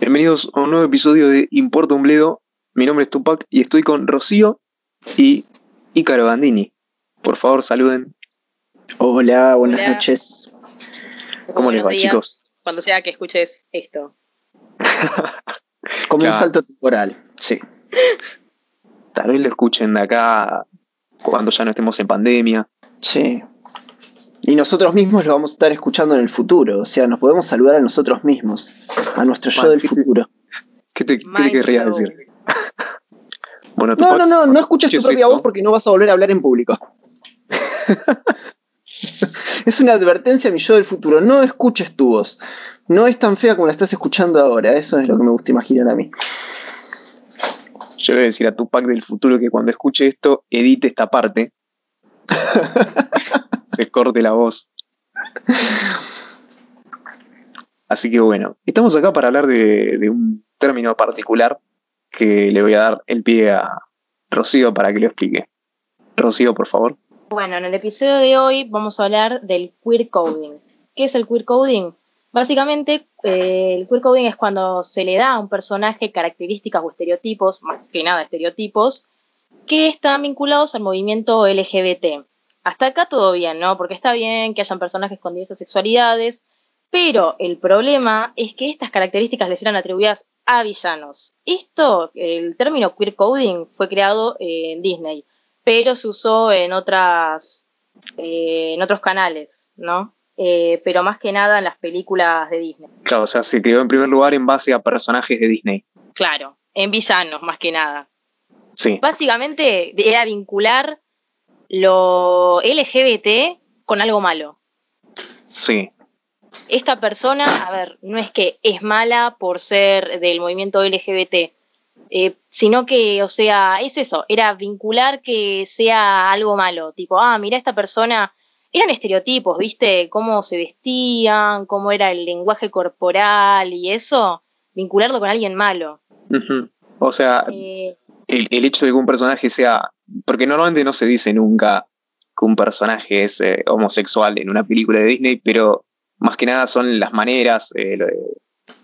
Bienvenidos a un nuevo episodio de Importa un Bledo. Mi nombre es Tupac y estoy con Rocío y Ícaro Bandini. Por favor, saluden. Hola, buenas Hola. noches. ¿Cómo les va, días, chicos? Cuando sea que escuches esto. Como Claro. un salto temporal, sí. Tal vez lo escuchen de acá cuando ya no estemos en pandemia. Sí. Y nosotros mismos lo vamos a estar escuchando en el futuro. O sea, nos podemos saludar a nosotros mismos. A nuestro yo Man, del ¿qué te- futuro. ¿Qué te, qué te querrías blown. decir? Bueno, No, no, no, no escuches tu ¿qué es propia esto? voz porque no vas a volver a hablar en público. es una advertencia a mi yo del futuro. No escuches tu voz. No es tan fea como la estás escuchando ahora. Eso es lo que me gusta imaginar a mí. Yo le voy a decir a Tupac del futuro que cuando escuche esto, edite esta parte. Se corte la voz. Así que bueno, estamos acá para hablar de, de un término particular que le voy a dar el pie a Rocío para que lo explique. Rocío, por favor. Bueno, en el episodio de hoy vamos a hablar del queer coding. ¿Qué es el queer coding? Básicamente, eh, el queer coding es cuando se le da a un personaje características o estereotipos, más que nada estereotipos, que están vinculados al movimiento LGBT. Hasta acá todo bien, ¿no? Porque está bien que hayan personajes con diversas sexualidades, pero el problema es que estas características les eran atribuidas a villanos. Esto, el término queer coding, fue creado eh, en Disney, pero se usó en otras, eh, en otros canales, ¿no? Eh, pero más que nada en las películas de Disney. Claro, o sea, se creó en primer lugar en base a personajes de Disney. Claro, en villanos más que nada. Sí, Básicamente era vincular lo LGBT con algo malo. sí. esta persona, a ver, no es que es mala por ser del movimiento LGBT, eh, sino que, o sea, es eso, era vincular que sea algo malo, tipo, ah, mira, esta persona, eran estereotipos, ¿viste? Cómo se vestían, cómo era el lenguaje corporal y eso, vincularlo con alguien malo. O sea, Eh, el, el hecho de que un personaje sea. Porque normalmente no se dice nunca que un personaje es eh, homosexual en una película de Disney, pero más que nada son las maneras. eh, lo de-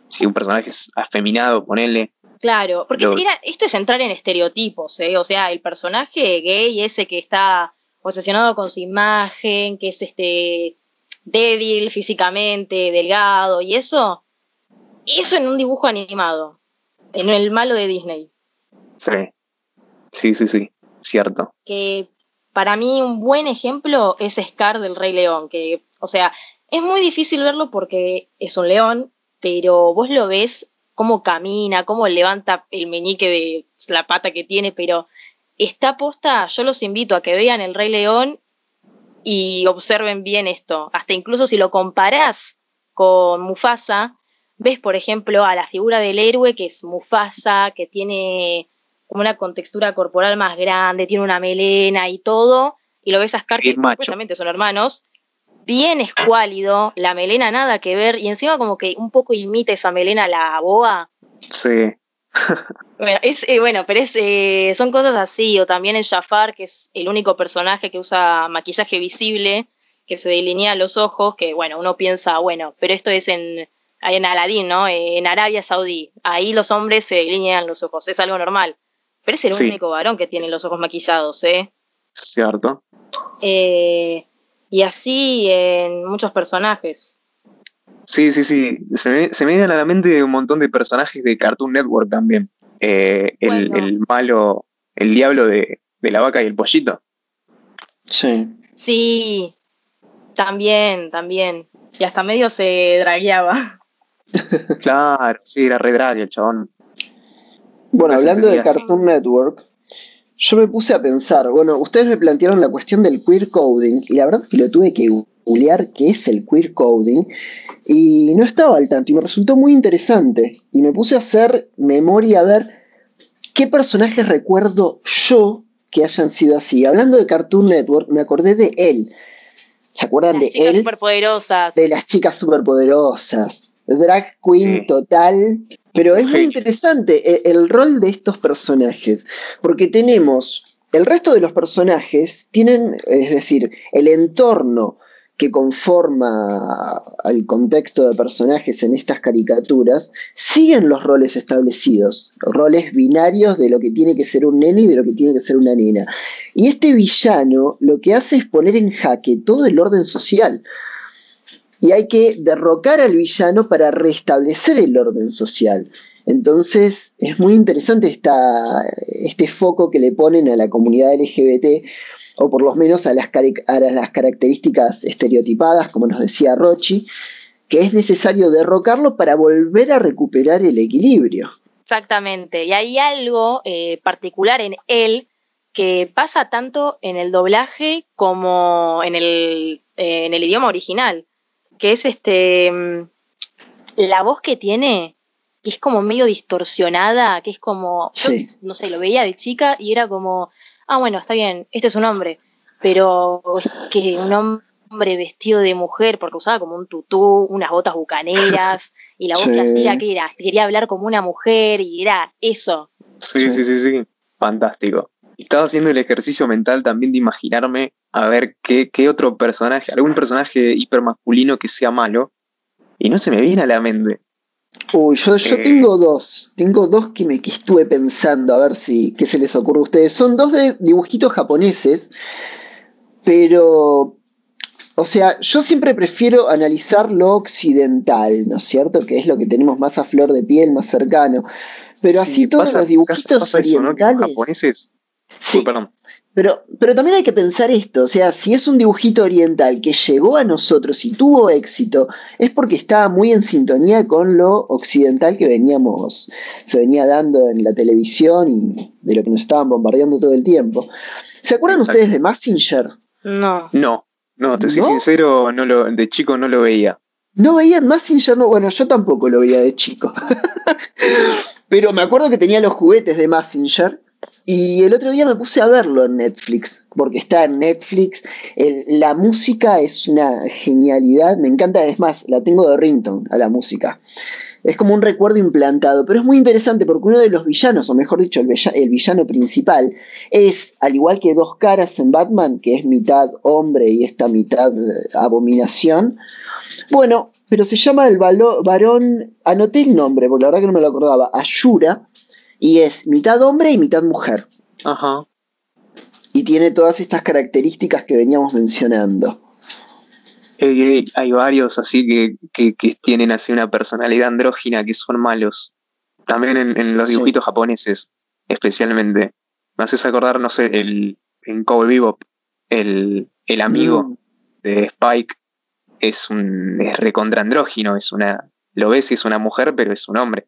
si un personaje es afeminado, ponele. Claro, porque Lo- era- esto es entrar en estereotipos, ¿eh? O sea, el personaje gay, ese que está obsesionado con su imagen, que es este débil físicamente, delgado y eso, eso en un dibujo animado, en el malo de Disney, Sí. Sí, sí, sí. Cierto. que para mí un buen ejemplo es Scar del Rey León, que, o sea, es muy difícil verlo porque es un león, pero vos lo ves cómo camina, cómo levanta el meñique de la pata que tiene, pero está posta, yo los invito a que vean el Rey León y observen bien esto. Hasta incluso si lo comparás con Mufasa, ves, por ejemplo, a la figura del héroe que es Mufasa, que tiene como una contextura corporal más grande, tiene una melena y todo, y lo ves a Scar, que supuestamente son hermanos, bien escuálido, la melena nada que ver, y encima como que un poco imita esa melena a la boa. Sí. Bueno, es, eh, bueno pero es, eh, son cosas así, o también en Jafar, que es el único personaje que usa maquillaje visible, que se delinea los ojos, que bueno, uno piensa, bueno, pero esto es en, en Aladín, ¿no? Eh, En Arabia Saudí, ahí los hombres se delinean los ojos, es algo normal. Pero es el Sí. único varón que tiene los ojos maquillados, ¿eh? Cierto. Eh, y así en muchos personajes. Sí, sí, sí. Se me, se me vienen a la mente un montón de personajes de Cartoon Network también. Eh, el, Bueno. el malo, el diablo de, de la vaca y el pollito. Sí. Sí, también, también. Y hasta medio se dragueaba. Claro, sí, era re drag el chabón. Bueno, hablando de así. Cartoon Network, yo me puse a pensar, bueno, ustedes me plantearon la cuestión del queer coding y la verdad es que lo tuve que googlear qué es el queer coding y no estaba al tanto y me resultó muy interesante y me puse a hacer memoria a ver qué personajes recuerdo yo que hayan sido así. Hablando de Cartoon Network, me acordé de él. ¿Se acuerdan Las de chicas él? superpoderosas. De las chicas superpoderosas. Drag queen Sí. total. Pero es muy interesante eh, el rol de estos personajes, porque tenemos, el resto de los personajes tienen, es decir, el entorno que conforma al contexto de personajes en estas caricaturas, siguen los roles establecidos, roles binarios de lo que tiene que ser un nene y de lo que tiene que ser una nena. Y este villano lo que hace es poner en jaque todo el orden social. Y hay que derrocar al villano para restablecer el orden social. Entonces es muy interesante esta, este foco que le ponen a la comunidad LGBT o por lo menos a las, las características estereotipadas, como nos decía Rochi, que es necesario derrocarlo para volver a recuperar el equilibrio. Exactamente, y hay algo eh, particular en él que pasa tanto en el doblaje como en el, eh, en el idioma original, que es este mm, la voz que tiene, que es como medio distorsionada, que es como, no sé, lo veía de chica y era como, ah, bueno, está bien, este es un hombre, pero es que un hombre vestido de mujer, porque usaba como un tutú, unas botas bucaneras, y la voz que hacía que era, quería hablar como una mujer, y era eso. Sí, sí, sí, sí, fantástico. Estaba haciendo el ejercicio mental también de imaginarme a ver qué, qué otro personaje, algún personaje hipermasculino que sea malo, y no se me viene a la mente. Uy, yo, yo eh. tengo dos. Tengo dos que me que estuve pensando a ver si qué se les ocurre a ustedes. Son dos de dibujitos japoneses, pero. O sea, yo siempre prefiero analizar lo occidental, ¿no es cierto? Que es lo que tenemos más a flor de piel, más cercano. Pero así todos los dibujitos orientales. japoneses. Sí, perdón. Pero, pero también hay que pensar esto, o sea, si es un dibujito oriental que llegó a nosotros y tuvo éxito, es porque estaba muy en sintonía con lo occidental que veníamos, se venía dando en la televisión y de lo que nos estaban bombardeando todo el tiempo. ¿Se acuerdan ustedes de Massinger? No. No, no, te soy sincero, no lo, de chico no lo veía. ¿No veían Massinger? No, bueno, yo tampoco lo veía de chico. pero me acuerdo que tenía los juguetes de Massinger y el otro día me puse a verlo en Netflix, porque está en Netflix. la música es una genialidad, me encanta, es más, la tengo de ringtone a la música. Es como un recuerdo implantado, pero es muy interesante porque uno de los villanos, o mejor dicho, el, villano principal, es, al igual que dos caras en Batman, que es mitad hombre y esta mitad abominación. Bueno, pero se llama el varón, anoté el nombre, porque la verdad que no me lo acordaba, Ashura y es mitad hombre y mitad mujer. Ajá. Y tiene todas estas características que veníamos mencionando. hay varios así que, tienen así una personalidad andrógina que son malos. También en, los dibujitos japoneses, especialmente. Me haces acordar, no sé, el, en Cowboy Bebop, el, el amigo mm. de Spike es un es recontraandrógino, es una. Lo ves y es una mujer, pero es un hombre.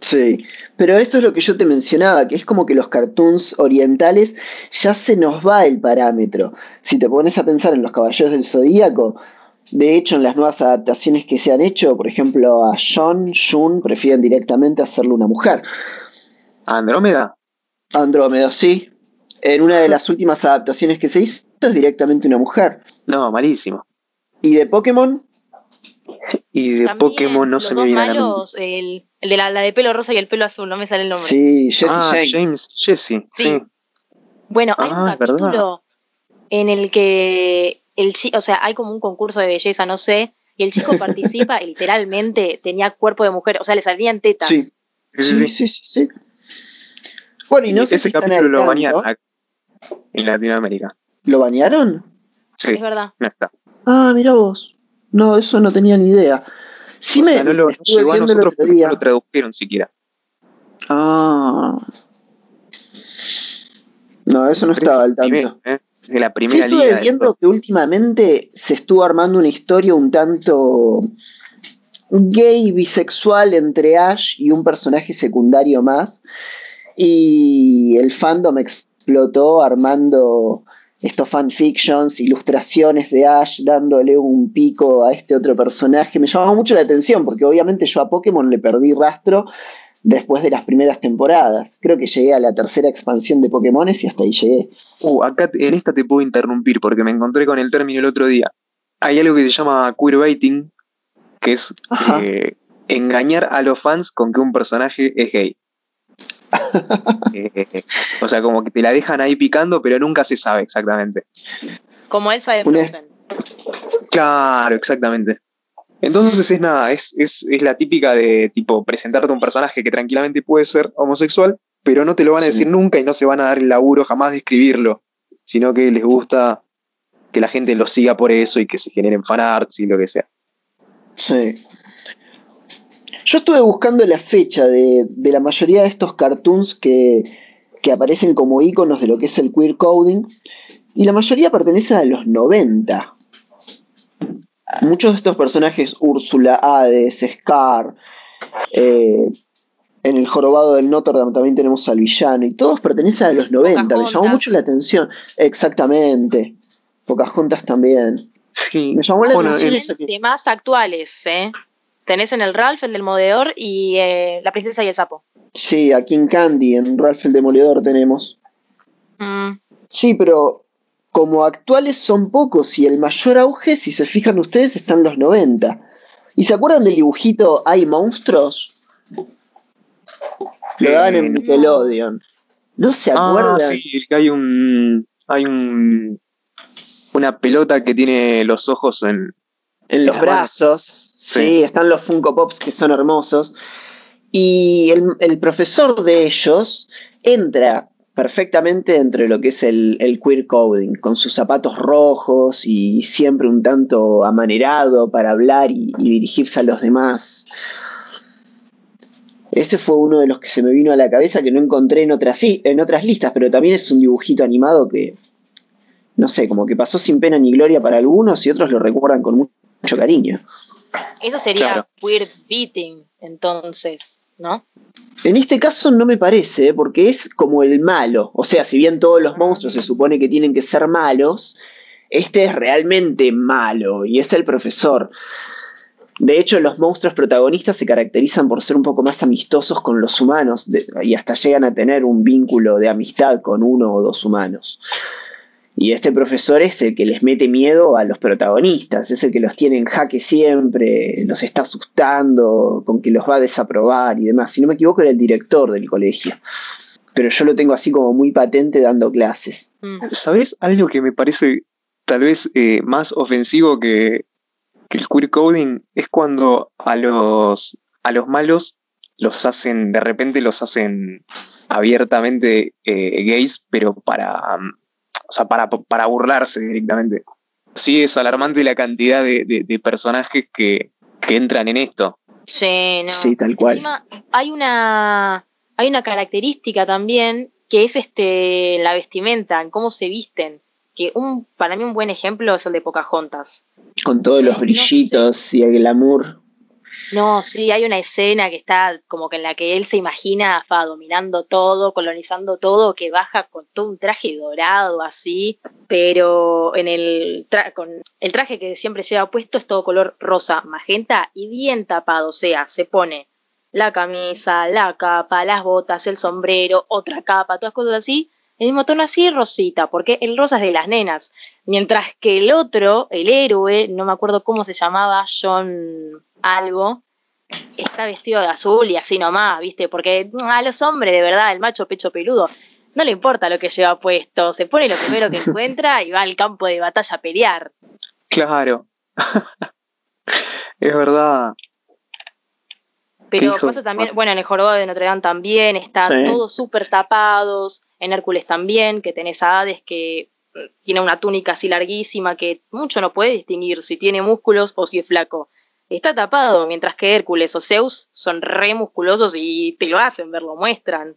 Sí, pero esto es lo que yo te mencionaba, que es como que los cartoons orientales ya se nos va el parámetro. Si te pones a pensar en los Caballeros del Zodíaco, de hecho en las nuevas adaptaciones que se han hecho, por ejemplo a John, Jun prefieren directamente hacerlo una mujer. Andrómeda? Andrómeda, sí. En una de las últimas adaptaciones que se hizo es directamente una mujer. No, malísimo. ¿Y de Pokémon? Y de Pokémon no se me viene a la el, el, de la, de pelo rosa y el pelo azul, no me sale el nombre. Sí, Jesse ah, James. Jesse, sí. Bueno, hay un ah, capítulo en el que el chico, o sea, hay como un concurso de belleza, no sé, y el chico participa y literalmente tenía cuerpo de mujer, o sea, le salían tetas. Sí, sí, sí, sí. Bueno, y no sé ese capítulo lo bañaron en Latinoamérica. ¿Lo bañaron? Sí, es verdad. No está. Ah, mira vos. No, eso no tenía ni idea. Sí me, sea, no lo, llegó a nosotros no lo tradujeron siquiera. Ah. No, eso no estaba al tanto. ¿eh? De la primera sí, estuve viendo que últimamente se estuvo armando una historia un tanto gay, bisexual entre Ash y un personaje secundario más. Y el fandom explotó armando estos fanfictions, ilustraciones de Ash dándole un pico a este otro personaje, me llamaba mucho la atención porque obviamente yo a Pokémon le perdí rastro después de las primeras temporadas. Creo que llegué a la tercera expansión de Pokémon y hasta ahí llegué. Uh, acá en esta te puedo interrumpir porque me encontré con el término el otro día. Hay algo que se llama queerbaiting, que es eh, engañar a los fans con que un personaje es gay. Eh, o sea, como que te la dejan ahí picando, pero nunca se sabe exactamente. Como Elsa de Frozen. Claro, exactamente. Entonces es nada, es, es, es la típica de tipo presentarte un personaje que tranquilamente puede ser homosexual, pero no te lo van a Sí. decir nunca y no se van a dar el laburo jamás de escribirlo, sino que les gusta que la gente lo siga por eso y que se generen fanarts y lo que sea. Sí. Yo estuve buscando la fecha de, de la mayoría de estos cartoons que, que aparecen como iconos de lo que es el queer coding. Y la mayoría pertenecen a los 90. Muchos de estos personajes, Úrsula, Hades, Scar, eh, en el jorobado del Notre Dame también tenemos al villano, y todos pertenecen a los 90. Me llamó Pocahontas. mucho la atención. Exactamente. Pocahontas también. Sí, Me llamó la Bueno, atención De más actuales, ¿eh? Tenés en el Ralph, el del y eh, la princesa y el sapo. Sí, a King Candy en Ralph el Demoledor tenemos. Mm, Sí, pero como actuales son pocos y el mayor auge, si se fijan ustedes, están los 90. ¿Y se acuerdan del dibujito Hay monstruos? Lo daban en Eh, Nickelodeon. ¿No se acuerdan? Ah, sí, que hay un. Hay un. Una pelota que tiene los ojos en. En los brazos. Sí. Sí. están los Funko Pops que son hermosos. Y el, el profesor de ellos entra perfectamente dentro de lo que es el, el queer coding, con sus zapatos rojos y siempre un tanto amanerado para hablar y, y dirigirse a los demás. Ese fue uno de los que se me vino a la cabeza que no encontré en otras, sí, en otras listas, pero también es un dibujito animado que, no sé, como que pasó sin pena ni gloria para algunos y otros lo recuerdan con mucho cariño. Eso sería Claro. Weird Beating, entonces, ¿no? En este caso no me parece, ¿eh? porque es como el malo. O sea, si bien todos los monstruos se supone que tienen que ser malos, este es realmente malo y es el profesor. De hecho, los monstruos protagonistas se caracterizan por ser un poco más amistosos con los humanos de- y hasta llegan a tener un vínculo de amistad con uno o dos humanos. Y este profesor es el que les mete miedo a los protagonistas, es el que los tiene en jaque siempre, los está asustando, con que los va a desaprobar y demás. Si no me equivoco, era el director del colegio. Pero yo lo tengo así como muy patente dando clases. Mm. ¿Sabes algo que me parece tal vez eh, más ofensivo que, que el queer coding? Es cuando a los, a los malos los hacen, de repente los hacen abiertamente eh, gays, pero para, um, o sea, para, para burlarse directamente. Sí, es alarmante la cantidad de, de- de personajes que, que entran en esto. Sí, no. Sí, tal cual. Encima, hay una, hay una característica también que es este la vestimenta, en cómo se visten. Que un, para mí un buen ejemplo es el de Pocahontas. Con todos los No brillitos y el glamour. No, sí, hay una escena que está como que en la que él se imagina fa, dominando todo, colonizando todo, que baja con todo un traje dorado así, pero en el, con el traje que siempre lleva puesto es todo color rosa, magenta y bien tapado, o sea, se pone la camisa, la capa, las botas, el sombrero, otra capa, todas cosas así, el mismo tono así rosita, porque el rosa es de las nenas, mientras que el otro, el héroe, no me acuerdo cómo se llamaba, John algo, está vestido de azul y así nomás, ¿viste? Porque a los hombres, de verdad, el macho pecho peludo, no le importa lo que lleva puesto, se pone lo primero que encuentra y va al campo de batalla a pelear. Claro. es verdad. Pero pasa también, bueno, en el jorobado de Notre Dame también, están Sí. todos súper tapados, en Hércules también, que tenés a Hades que mm, tiene una túnica así larguísima que mucho no puede distinguir si tiene músculos o si es flaco. Está tapado, mientras que Hércules o Zeus son re musculosos y te lo hacen ver, lo muestran.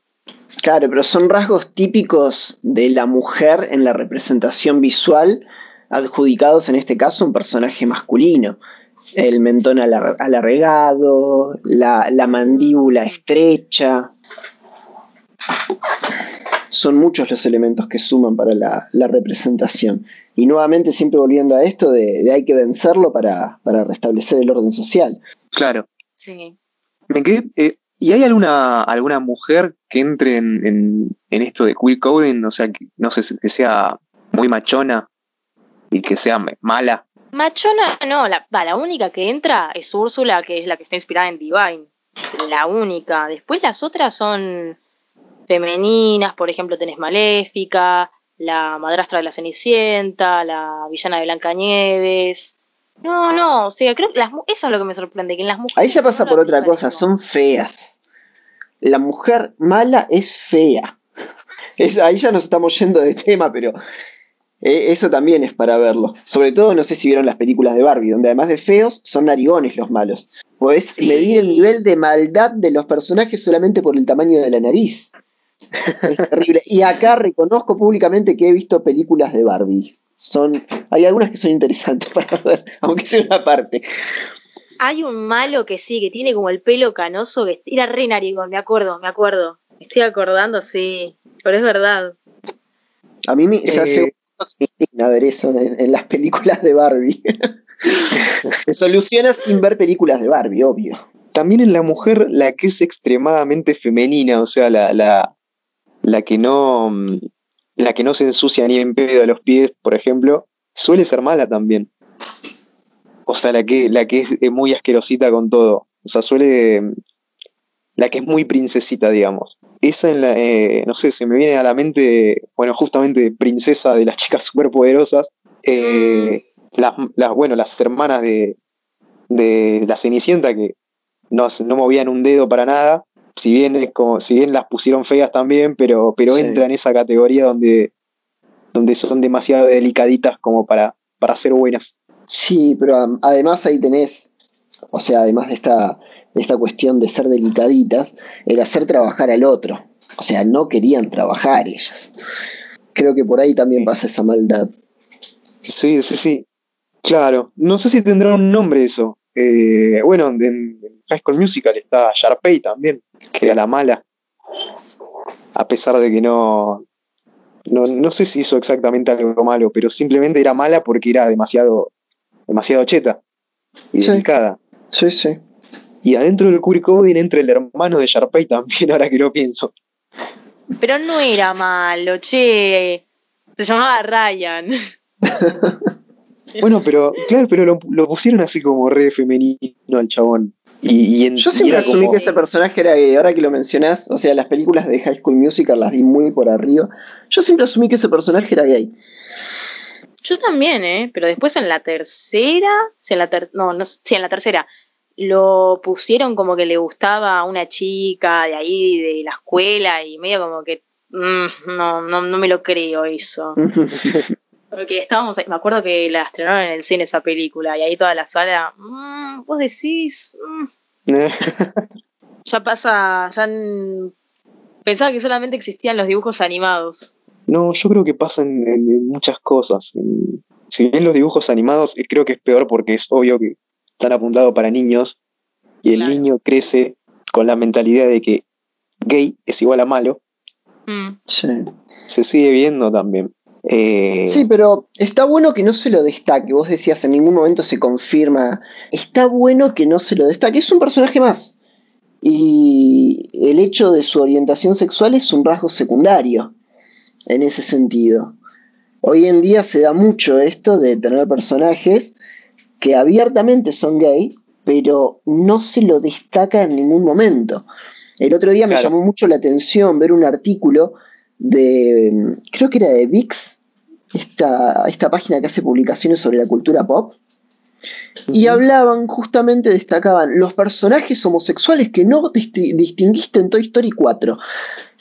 Claro, pero son rasgos típicos de la mujer en la representación visual, adjudicados en este caso a un personaje masculino. El mentón alar- alargado, la, la mandíbula estrecha. Son muchos los elementos que suman para la, la representación. Y nuevamente siempre volviendo a esto de, de hay que vencerlo para, para restablecer el orden social. Claro. Sí. Me quedé. eh, ¿Y hay alguna, alguna mujer que entre en, en- en esto de queer coding? O sea, que, no sé, que sea muy machona y que sea mala. Machona no, la, la única que entra es Úrsula, que es la que está inspirada en Divine. La única. Después las otras son femeninas, por ejemplo tenés Maléfica, la madrastra de la Cenicienta, la villana de Blancanieves. No, no, o sea, creo que las, eso es lo que me sorprende, que en las mujeres... Ahí ya pasa por otra cosa, son feas. La mujer mala es fea. Es, ahí ya nos estamos yendo de tema, pero eh, eso también es para verlo. Sobre todo, no sé si vieron las películas de Barbie, donde además de feos, son narigones los malos. Podés medir el nivel de maldad de los personajes solamente por el tamaño de la nariz. Es terrible. Y acá reconozco públicamente que he visto películas de Barbie. Son, hay algunas que son interesantes para ver, aunque sea una parte. Hay un malo que sí, que tiene como el pelo canoso, que era re narigón, me acuerdo, me acuerdo. Me estoy acordando, sí, pero es verdad. A mí me se hace Eh, a ver eso en, en las películas de Barbie. Se soluciona sin ver películas de Barbie, obvio. También en la mujer, la que es extremadamente femenina, o sea, la, la, la que no mm, la que no se ensucia ni en pedo a los pies, por ejemplo, suele ser mala también. O sea, la que, la que es muy asquerosita con todo. O sea, suele. La que es muy princesita, digamos. Esa en la. eh, no sé, se me viene a la mente. Bueno, justamente princesa de las chicas superpoderosas. Eh, las, las, bueno, las hermanas de, de la Cenicienta que no, no movían un dedo para nada. Si bien, como, si bien las pusieron feas también, pero, pero Sí. entra en esa categoría donde, donde son demasiado delicaditas como para, para ser buenas. Sí, pero además ahí tenés, o sea, además de esta, de esta cuestión de ser delicaditas, el hacer trabajar al otro. O sea, no querían trabajar ellas. Creo que por ahí también pasa esa maldad. Sí, sí, sí. Claro. No sé si tendrá un nombre eso. Eh, bueno, en, en High School Musical está Sharpay también, que era la mala. A pesar de que no, no. No sé si hizo exactamente algo malo, pero simplemente era mala porque era demasiado. demasiado cheta y Sí. delicada. Sí, sí. Y adentro del queer coding entra el hermano de Sharpay también, ahora que lo pienso. Pero no era malo, che. Se llamaba Ryan. Bueno, pero, claro, pero lo, lo pusieron así como re femenino al chabón. Y, y en- Yo siempre asumí como- que ese personaje era gay. Ahora que lo mencionás, o sea, las películas de High School Musical las vi muy por arriba. Yo siempre asumí que ese personaje era gay. Yo también, ¿eh? Pero después en la tercera, sí, en la ter- no, no, sí, en la tercera, lo pusieron como que le gustaba a una chica de ahí, de la escuela, y medio como que, mm, no, no, no me lo creo eso. Porque estábamos, ahí- me acuerdo que la estrenaron en el cine esa película, y ahí toda la sala, mm, vos decís, mm, ya pasa, ya pensaba que solamente existían los dibujos animados. No, yo creo que pasa en, en- en muchas cosas. En- si bien los dibujos animados eh, creo que es peor porque es obvio que están apuntados para niños y el Claro. niño crece con la mentalidad de que gay es igual a malo, Mm. Sí. se sigue viendo también. Eh, Sí, pero está bueno que no se lo destaque. Vos decías, en ningún momento se confirma. Está bueno que no se lo destaque. Es un personaje más. Y el hecho de su orientación sexual es un rasgo secundario en ese sentido. Hoy en día se da mucho esto de tener personajes que abiertamente son gay, pero no se lo destaca en ningún momento. El otro día me Claro. llamó mucho la atención ver un artículo de, creo que era de VIX, esta, esta página que hace publicaciones sobre la cultura pop, y hablaban, justamente destacaban los personajes homosexuales que no disti- distinguiste en Toy Story 4.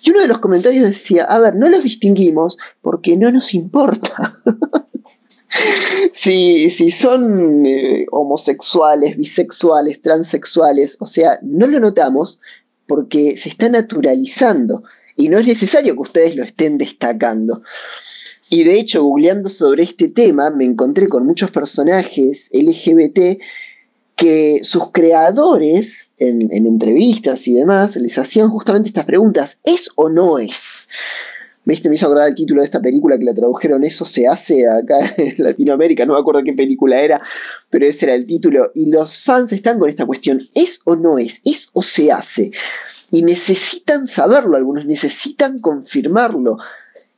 Y uno de los comentarios decía, a ver, no los distinguimos porque no nos importa. si, si son eh, homosexuales, bisexuales, transexuales, o sea, no lo notamos porque se está naturalizando y no es necesario que ustedes lo estén destacando. Y de hecho, googleando sobre este tema, me encontré con muchos personajes LGBT que sus creadores, en, en entrevistas y demás, les hacían justamente estas preguntas: ¿es o no es? ¿Viste? Me hizo acordar el título de esta película que la tradujeron Eso se hace acá en Latinoamérica, no me acuerdo qué película era, pero ese era el título. Y los fans están con esta cuestión: ¿es o no es? ¿Es o se hace? Y necesitan saberlo, algunos necesitan confirmarlo.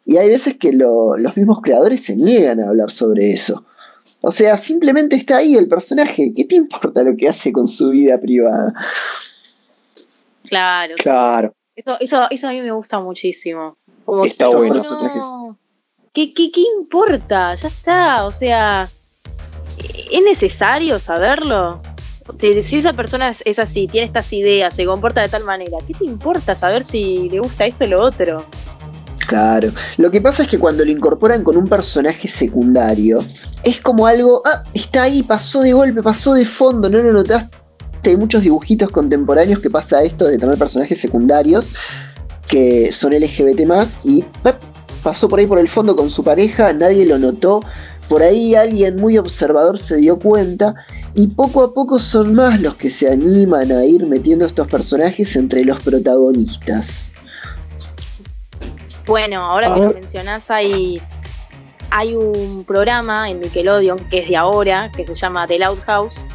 Y hay veces que lo- los mismos creadores se niegan a hablar sobre eso. O sea, simplemente está ahí el personaje. ¿Qué te importa lo que hace con su vida privada? Claro. Claro. Eso, eso, eso a mí me gusta muchísimo. Como Está que, bueno. no, ¿qué, qué, qué importa? Ya está. O sea, ¿es necesario saberlo? Si esa persona es, así, tiene estas ideas, se comporta de tal manera, ¿qué te importa saber si le gusta esto o lo otro? Claro. Lo que pasa es que cuando lo incorporan con un personaje secundario, es como algo, ah, está ahí, pasó de golpe, pasó de fondo, no lo notaste. Hay muchos dibujitos contemporáneos que pasa esto de tener personajes secundarios que son LGBT y ¡pap! pasó por ahí por el fondo con su pareja, nadie lo notó. Por ahí alguien muy observador se dio cuenta y poco a poco son más los que se animan a ir metiendo estos personajes entre los protagonistas. Bueno, ahora que lo mencionás, hay, hay un programa en Nickelodeon que es de ahora, que se llama The Loud House,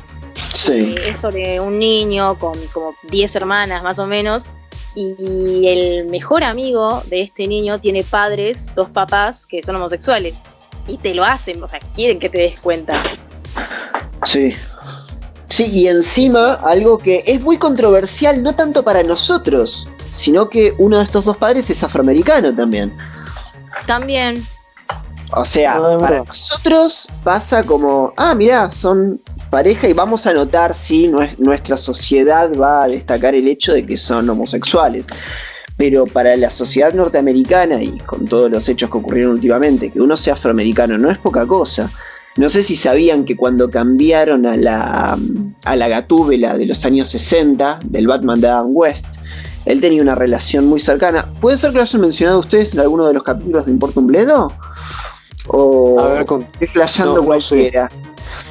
Sí. que es sobre un niño con como 10 hermanas más o menos, y el mejor amigo de este niño tiene padres, dos papás, que son homosexuales, y te lo hacen, o sea, quieren que te des cuenta. Sí. Sí, y encima algo que es muy controversial, no tanto para nosotros, sino que uno de estos dos padres es afroamericano también. También, O sea, Ah, para nosotros pasa como, ah, mirá, son pareja y vamos a notar si nues- nuestra sociedad va a destacar el hecho de que son homosexuales. Pero para la sociedad norteamericana y con todos los hechos que ocurrieron últimamente, que uno sea afroamericano no es poca cosa. No sé si sabían que cuando cambiaron a la, a la gatúbela de los años 60, del Batman de Adam West, él tenía una relación muy cercana. ¿Puede ser que lo hayan mencionado ustedes en alguno de los capítulos de Importa un Bledo? O A ver, con- estoy flasheando no, no sé. cualquiera.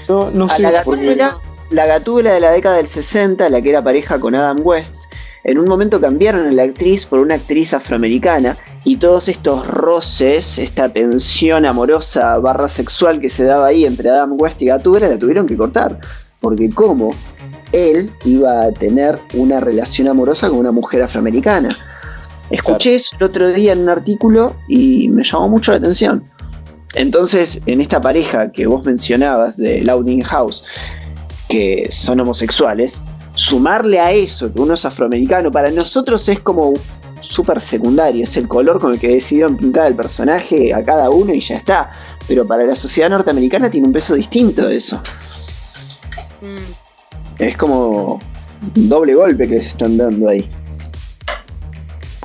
no, no A sé. la porque- gatúbela, la gatúbela de la década del 60, la que era pareja con Adam West, en un momento cambiaron a la actriz por una actriz afroamericana y todos estos roces, esta tensión amorosa barra sexual que se daba ahí entre Adam West y Gatúbela la tuvieron que cortar. Porque cómo él iba a tener una relación amorosa con una mujer afroamericana. Escuché eso el otro día en un artículo y me llamó mucho la atención. Entonces, en esta pareja que vos mencionabas de Louding House, que son homosexuales, sumarle a eso que uno es afroamericano, para nosotros es como súper secundario, es el color con el que decidieron pintar al personaje a cada uno y ya está. Pero para la sociedad norteamericana tiene un peso distinto eso. mm, Es como un doble golpe que se están dando ahí.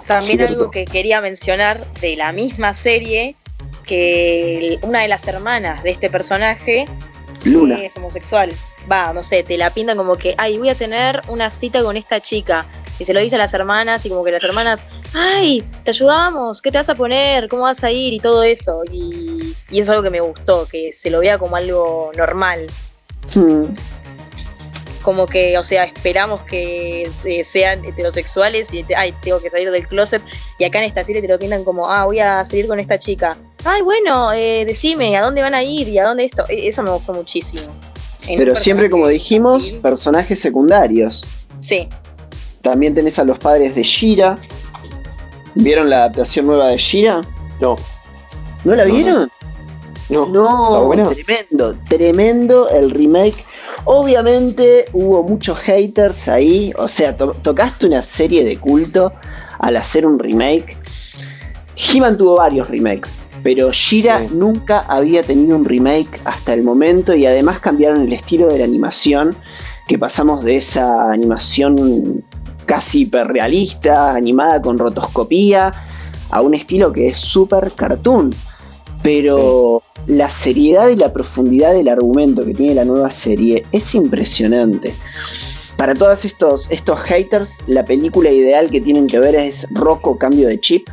También Cierto. algo que quería mencionar de la misma serie, que una de las hermanas de este personaje Luna. es homosexual. Va, no sé, te la pintan como que, ay, voy a tener una cita con esta chica. Y se lo dice a las hermanas y como que las hermanas, ay, te ayudamos, ¿qué te vas a poner? ¿Cómo vas a ir? Y todo eso. Y, y es algo que me gustó, que se lo vea como algo normal. Hmm. Como que, o sea, esperamos que eh, sean heterosexuales y, ay, tengo que salir del closet. Y acá en esta serie te lo pintan como, ah, voy a salir con esta chica. Ay, bueno, eh, decime, ¿a dónde van a ir? ¿Y a dónde esto? E- Eso me gustó muchísimo. En Pero siempre, como dijimos, personajes secundarios. Sí, También tenés a los padres de Shira. ¿Vieron la adaptación nueva de Shira? No, ¿No la No, vieron? no. ¿Está No, tremendo, tremendo el remake. Obviamente hubo muchos haters ahí, o sea, to- tocaste una serie de culto al hacer un remake. He-Man tuvo varios remakes, pero Shira Sí. nunca había tenido un remake hasta el momento y además cambiaron el estilo de la animación, que pasamos de esa animación casi hiperrealista, animada con rotoscopía, a un estilo que es súper cartoon. Pero la seriedad y la profundidad del argumento que tiene la nueva serie es impresionante. Para todos estos, estos haters, la película ideal que tienen que ver es Rocco Cambio de Chip.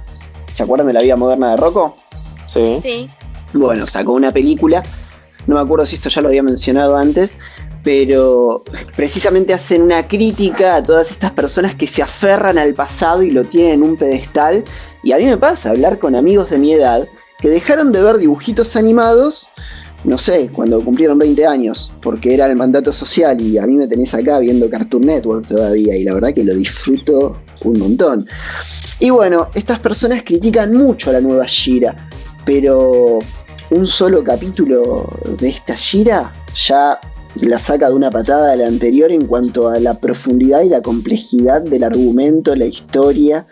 ¿Se acuerdan de la vida moderna de Rocco? Sí. sí. Bueno, sacó una película, no me acuerdo si esto ya lo había mencionado antes, pero precisamente hacen una crítica a todas estas personas que se aferran al pasado y lo tienen en un pedestal. Y a mí me pasa hablar con amigos de mi edad que dejaron de ver dibujitos animados, no sé, cuando cumplieron 20 años, porque era el mandato social y a mí me tenés acá viendo Cartoon Network todavía y la verdad que lo disfruto un montón. Y bueno, estas personas critican mucho a la nueva Shira, pero un solo capítulo de esta gira ya la saca de una patada a la anterior en cuanto a la profundidad y la complejidad del argumento, la historia.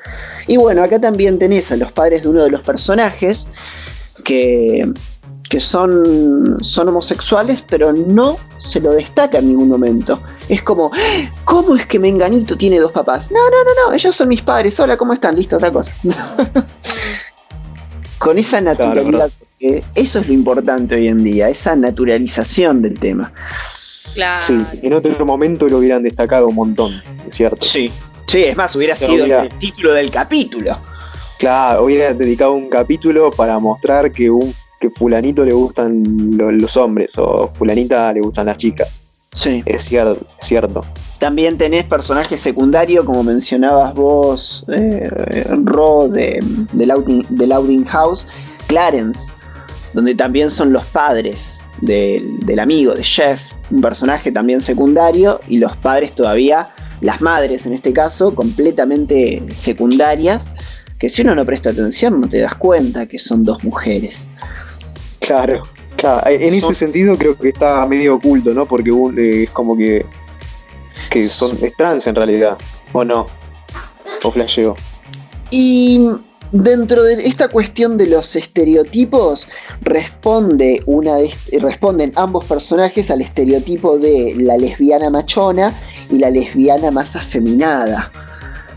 Y bueno, acá también tenés a los padres de uno de los personajes que, que son, son homosexuales, pero no se lo destaca en ningún momento. Es como, ¿cómo es que Menganito tiene dos papás? No, no, no, no, ellos son mis padres. Hola, ¿cómo están? Listo, otra cosa. Con esa naturalidad. eso es lo importante hoy en día, esa naturalización del tema. Claro. Sí, en otro momento lo hubieran destacado un montón, ¿cierto? Sí, sí, es más, hubiera sido el título del capítulo. Claro, hubiera dedicado un capítulo para mostrar que un que fulanito le gustan los hombres o fulanita le gustan las chicas. Sí. Es cierto, cierto. También tenés personajes secundarios, como mencionabas vos, eh, Ro de, de, Louding, House, Clarence, donde también son los padres del, del, amigo, de Jeff, un personaje también secundario, y los padres todavía, las madres en este caso, completamente secundarias, que si uno no presta atención no te das cuenta que son dos mujeres. Claro. En ese sentido creo que está medio oculto, ¿no? Porque eh, es como que, que son trans en realidad, ¿o no? ¿O flasheo? Y dentro de esta cuestión de los estereotipos, responde una responden ambos personajes al estereotipo de la lesbiana machona y la lesbiana más afeminada.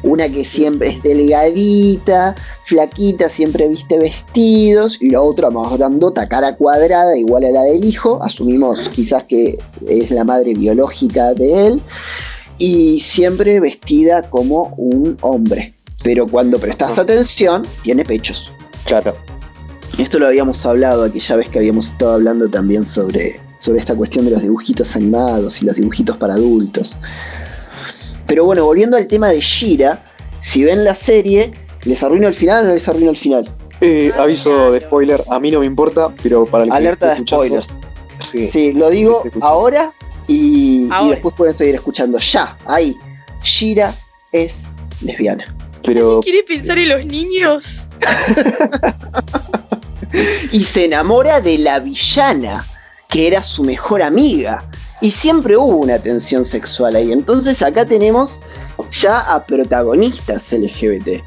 Una que siempre es delgadita, flaquita, siempre viste vestidos, y la otra más grandota, cara cuadrada, igual a la del hijo. Asumimos quizás que es la madre biológica de él. Y siempre vestida como un hombre. Pero cuando prestas atención, tiene pechos. Claro. Esto lo habíamos hablado aquella vez que habíamos estado hablando también sobre, sobre esta cuestión de los dibujitos animados y los dibujitos para adultos. Pero bueno, volviendo al tema de Shira, si ven la serie, ¿les arruino el final o no les arruino el final? Eh, aviso de spoiler, a mí no me importa, pero para el que Alerta de spoilers. Sí. sí, lo digo ahora y, después pueden seguir escuchando. Ya, ahí. Shira es lesbiana. Pero... ¿Quiere pensar en los niños? y se enamora de la villana, que era su mejor amiga. Y siempre hubo una tensión sexual ahí. Entonces acá tenemos ya a protagonistas LGBT.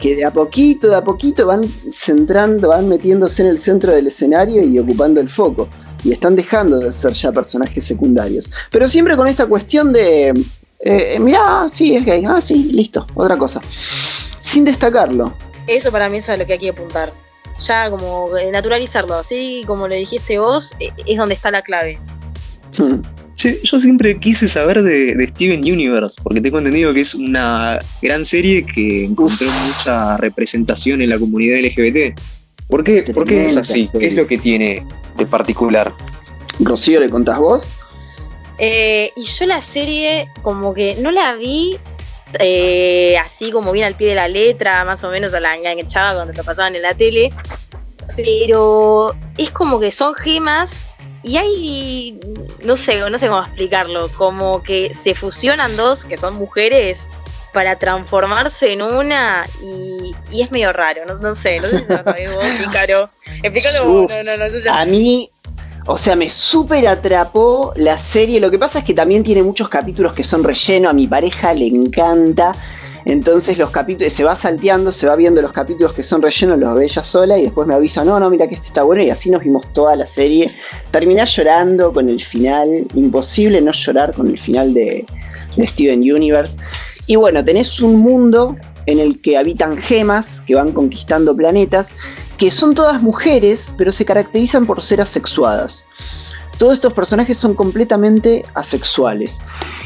Que de a poquito, de a poquito van centrando, van metiéndose en el centro del escenario y ocupando el foco. Y están dejando de ser ya personajes secundarios. Pero siempre con esta cuestión de. Eh, mirá, sí, es gay. Ah, sí, listo, otra cosa. Sin destacarlo. Eso para mí es a lo que hay que apuntar. Ya como eh, naturalizarlo, así como lo dijiste vos, eh, es donde está la clave. Yo siempre quise saber de, Steven Universe, porque tengo entendido que es una gran serie que encontró mucha representación en la comunidad LGBT. ¿Por qué, ¿Por qué es así? ¿Qué es lo que tiene de particular? Rocío, ¿le contás vos? Eh, y yo la serie como que no la vi eh, así como bien al pie de la letra, más o menos a la enganchaba cuando lo pasaban en la tele, pero es como que son gemas y hay, no sé, no sé cómo explicarlo, como que se fusionan dos, que son mujeres, para transformarse en una y, es medio raro, no, sé, no sé si lo sabés vos, Pícaro. Explícalo vos, no, no, no, A mí, o sea, me súper atrapó la serie, lo que pasa es que también tiene muchos capítulos que son relleno, a mi pareja le encanta, entonces los capítulos, se va salteando, se va viendo los capítulos que son rellenos, los ve ella sola y después me avisa, no, no, mira que este está bueno y así nos vimos toda la serie. Terminé llorando con el final, imposible no llorar con el final de, de Steven Universe. Y bueno, tenés un mundo en el que habitan gemas que van conquistando planetas, que son todas mujeres, pero se caracterizan por ser asexuadas. Todos estos personajes son completamente asexuales.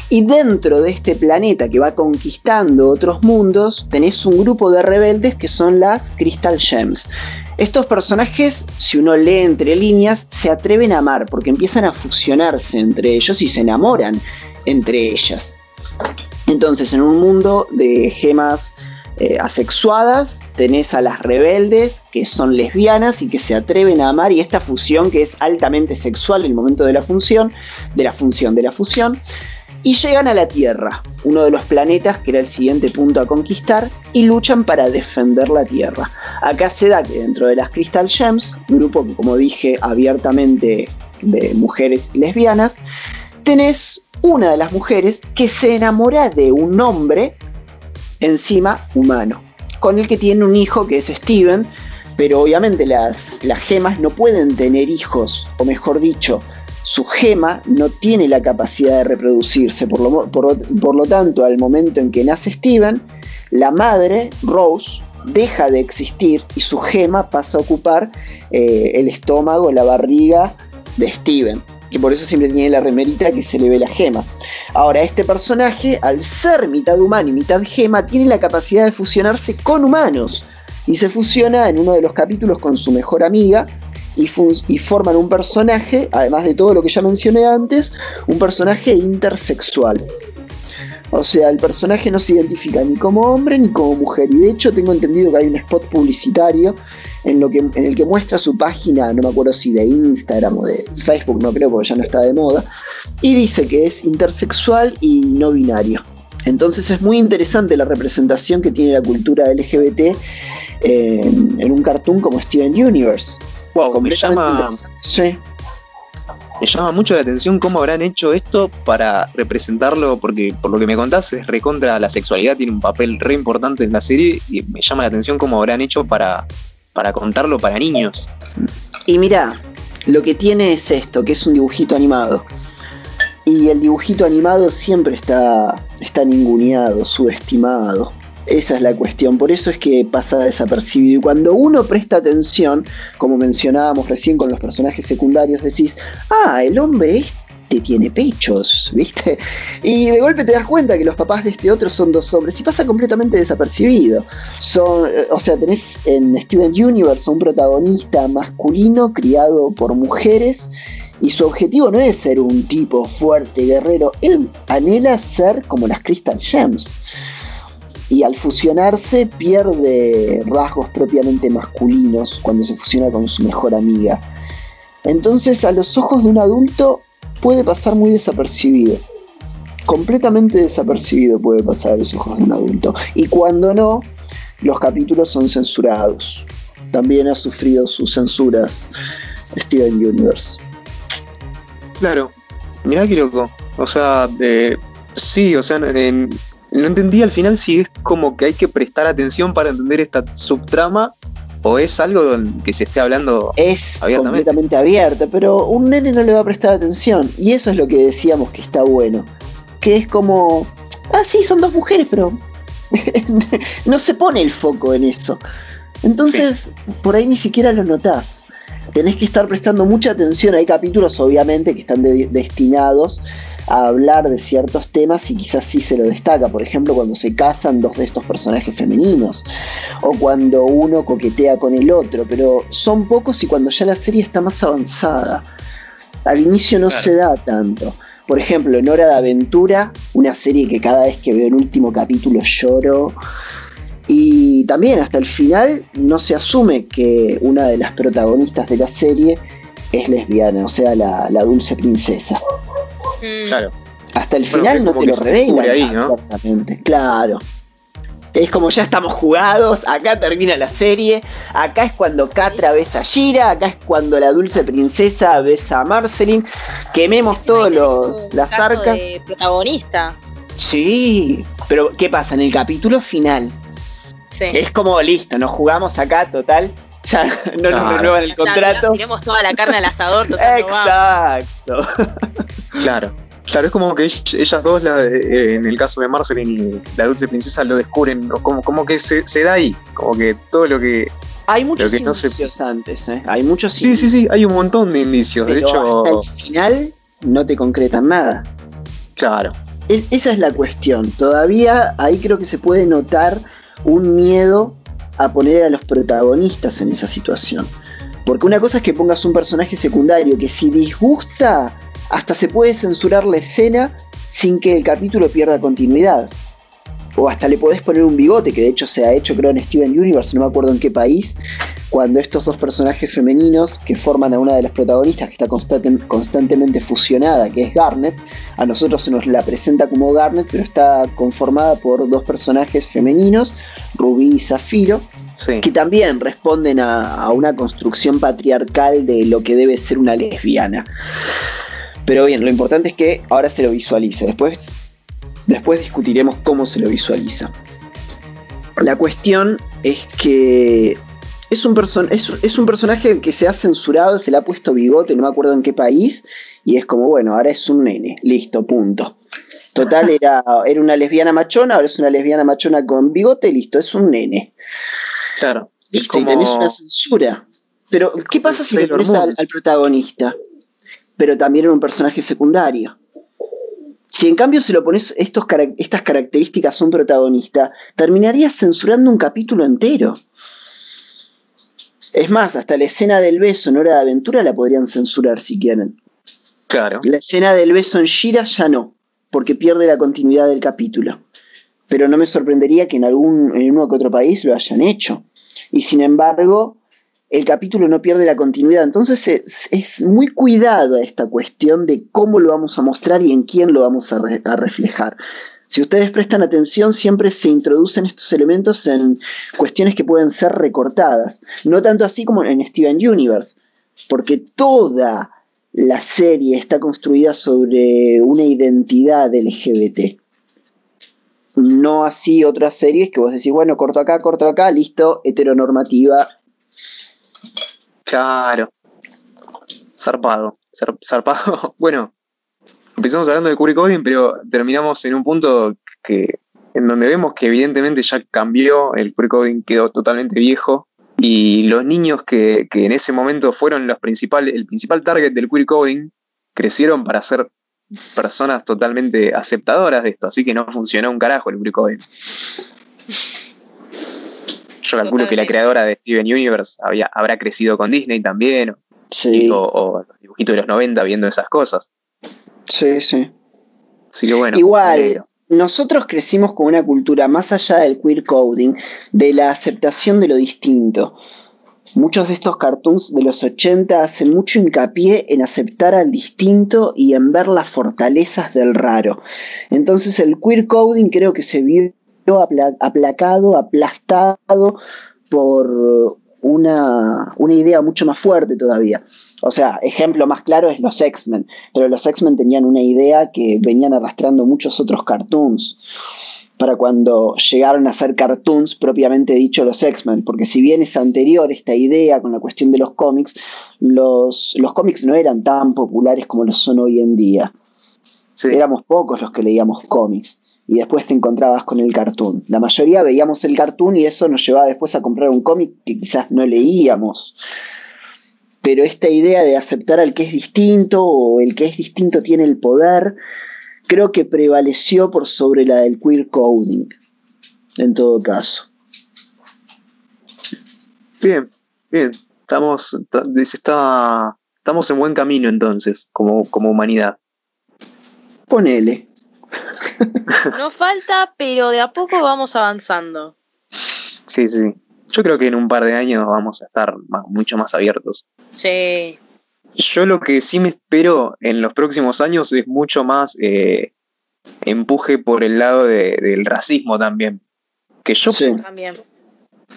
Y dentro de este planeta que va conquistando otros mundos, tenés un grupo de rebeldes que son las Crystal Gems. Estos personajes, si uno lee entre líneas, se atreven a amar porque empiezan a fusionarse entre ellos y se enamoran entre ellas. Entonces, en un mundo de gemas eh, asexuadas, tenés a las rebeldes que son lesbianas y que se atreven a amar y esta fusión que es altamente sexual en el momento de la función, de la función, de la fusión. y llegan a la Tierra, uno de los planetas que era el siguiente punto a conquistar, y luchan para defender la Tierra. Acá se da que dentro de las Crystal Gems, grupo que como dije abiertamente de mujeres lesbianas, tenés una de las mujeres que se enamora de un hombre encima humano, con el que tiene un hijo que es Steven, pero obviamente las, gemas no pueden tener hijos, o mejor dicho, su gema no tiene la capacidad de reproducirse, por lo, por lo, tanto, al momento en que nace Steven, la madre, Rose, deja de existir y su gema pasa a ocupar eh, el estómago, la barriga de Steven que por eso siempre tiene la remerita que se le ve la gema. Ahora, este personaje, al ser mitad humano y mitad gema, tiene la capacidad de fusionarse con humanos. Y se fusiona en uno de los capítulos con su mejor amiga. Y, y forman un personaje, además de todo lo que ya mencioné antes, un personaje intersexual. O sea, el personaje no se identifica ni como hombre ni como mujer. Y de hecho tengo entendido que hay un spot publicitario en, lo que, en el que muestra su página, no me acuerdo si de Instagram o de Facebook, no creo porque ya no está de moda. Y dice que es intersexual y no binario. Entonces es muy interesante la representación que tiene la cultura LGBT en, un cartoon como Steven Universe. Wow, me llama, sí me llama mucho la atención cómo habrán hecho esto para representarlo, porque por lo que me contás es recontra la sexualidad, tiene un papel re importante en la serie y me llama la atención cómo habrán hecho para, para contarlo para niños. Y mira, lo que tiene es esto, que es un dibujito animado. Y el dibujito animado siempre está, está ninguneado, subestimado. Esa es la cuestión, por eso es que pasa desapercibido. Y cuando uno presta atención, como mencionábamos recién con los personajes secundarios, decís, ah, el hombre este tiene pechos, ¿viste? Y de golpe te das cuenta que los papás de este otro son dos hombres y pasa completamente desapercibido. Son, eh, o sea, tenés en Steven Universe un protagonista masculino criado por mujeres y su objetivo no es ser un tipo fuerte, guerrero, él anhela ser como las Crystal Gems y al fusionarse pierde rasgos propiamente masculinos cuando se fusiona con su mejor amiga. Entonces a los ojos de un adulto puede pasar muy desapercibido. Completamente desapercibido puede pasar los de un adulto. Y cuando no, los capítulos son censurados. También ha sufrido sus censuras Steven Universe. Claro, mirá qué loco. O sea, eh, sí, o sea, en, no entendí al final si es como que hay que prestar atención para entender esta subtrama o es algo que se esté hablando es completamente abierto, pero un nene no le va a prestar atención y eso es lo que decíamos que está bueno, que es como, ah sí, son dos mujeres, pero no se pone el foco en eso. Entonces, por ahí ni siquiera lo notás. Tenés que estar prestando mucha atención. Hay capítulos, obviamente, que están destinados a hablar de ciertos temas y quizás sí se lo destaca. Por ejemplo, cuando se casan dos de estos personajes femeninos o cuando uno coquetea con el otro, pero son pocos y cuando ya la serie está más avanzada. Al inicio no se da tanto. Por ejemplo, en Hora de Aventura, una serie que cada vez que veo el último capítulo lloro. Y también hasta el final no se asume que una de las protagonistas de la serie es lesbiana, o sea, la, la dulce princesa. Mm. Claro. Hasta el final no te lo revela Ahí, Claro. Es como ya estamos jugados, acá termina la serie, acá es cuando Catra besa a Shira, acá es cuando la dulce princesa besa a Marceline, quememos todos los las arcas. De protagonista. Sí, pero ¿qué pasa? En el capítulo final. Es como listo, nos jugamos acá, total. Ya no nos renuevan el contrato. Tiremos toda la carne al asador. Total, Exacto. Claro. Claro, es como que ellas dos, eh, en el caso de Marceline y la dulce princesa, lo descubren, como, como que se, da ahí, como que todo lo que... Hay muchos indicios antes, ¿eh? Hay muchos Sí, sí, sí, hay un montón de indicios. de hecho, hasta el final no te concretan nada. Claro. esa es la cuestión. Todavía ahí creo que se puede notar un miedo a poner a los protagonistas en esa situación. Porque una cosa es que pongas un personaje secundario que si disgusta hasta se puede censurar la escena sin que el capítulo pierda continuidad. O hasta le podés poner un bigote, que de hecho se ha hecho creo en Steven Universe, no me acuerdo en qué país, cuando estos dos personajes femeninos que forman a una de las protagonistas que está constantemente fusionada, que es Garnet, a nosotros se nos la presenta como Garnet, pero está conformada por dos personajes femeninos, Rubí y Zafiro, que también responden a, una construcción patriarcal de lo que debe ser una lesbiana. Pero bien, lo importante es que ahora se lo visualiza. Después, después discutiremos cómo se lo visualiza. La cuestión es que es un, es, un personaje que se ha censurado, se le ha puesto bigote, no me acuerdo en qué país, y es como, bueno, ahora es un nene, listo, punto. Total, era, era una lesbiana machona, ahora es una lesbiana machona con bigote, listo, es un nene. Claro. Listo, y tenés una censura. Pero, ¿qué pasa si le pones al, protagonista? Pero también era un personaje secundario. Si en cambio se lo pones estos, estas características a un protagonista, terminarías censurando un capítulo entero. Es más, hasta la escena del beso en Hora de Aventura la podrían censurar si quieren. Claro. La escena del beso en Shira ya no, porque pierde la continuidad del capítulo. Pero no me sorprendería que en algún en uno que otro país lo hayan hecho. Y sin embargo, el capítulo no pierde la continuidad. Entonces es, muy cuidado esta cuestión de cómo lo vamos a mostrar y en quién lo vamos a reflejar. Si ustedes prestan atención, siempre se introducen estos elementos en cuestiones que pueden ser recortadas. No tanto así como en Steven Universe, porque toda la serie está construida sobre una identidad LGBT. No así otras series que vos decís, bueno, corto acá, corto acá, listo, heteronormativa. Claro. Zarpado. Zarpado. Bueno, empezamos hablando de Curry Coding, pero terminamos en un punto que, en donde vemos que evidentemente ya cambió, el Curry Coding quedó totalmente viejo y los niños que, en ese momento fueron los principales, el principal target del queer coding crecieron para ser personas totalmente aceptadoras de esto, así que no funcionó un carajo el queer coding. Yo calculo que la creadora de Steven Universe había, habrá crecido con Disney también, sí. o, o los dibujitos de los 90 viendo esas cosas. Sí, sí. Así que bueno. Igual, nosotros crecimos con una cultura más allá del queer coding, de la aceptación de lo distinto. Muchos de estos cartoons de los 80 hacen mucho hincapié en aceptar al distinto y en ver las fortalezas del raro. Entonces el queer coding creo que se vio aplacado, aplastado por una, una idea mucho más fuerte todavía. O sea, ejemplo más claro es los X-Men, pero los X-Men tenían una idea que venían arrastrando muchos otros cartoons para cuando llegaron a ser cartoons propiamente dicho los X-Men, porque si bien es anterior esta idea con la cuestión de los cómics, los, los cómics no eran tan populares como lo son hoy en día. Éramos pocos los que leíamos cómics y después te encontrabas con el cartoon. La mayoría veíamos el cartoon y eso nos llevaba después a comprar un cómic que quizás no leíamos pero esta idea de aceptar al que es distinto o el que es distinto tiene el poder, creo que prevaleció por sobre la del queer coding, en todo caso. Bien, bien, estamos, está, estamos en buen camino entonces, como, como humanidad. Ponele. No falta, pero de a poco vamos avanzando. Sí, sí. Yo creo que en un par de años vamos a estar mucho más abiertos. Sí. Yo lo que sí me espero en los próximos años es mucho más eh, empuje por el lado del racismo también. Que yo también.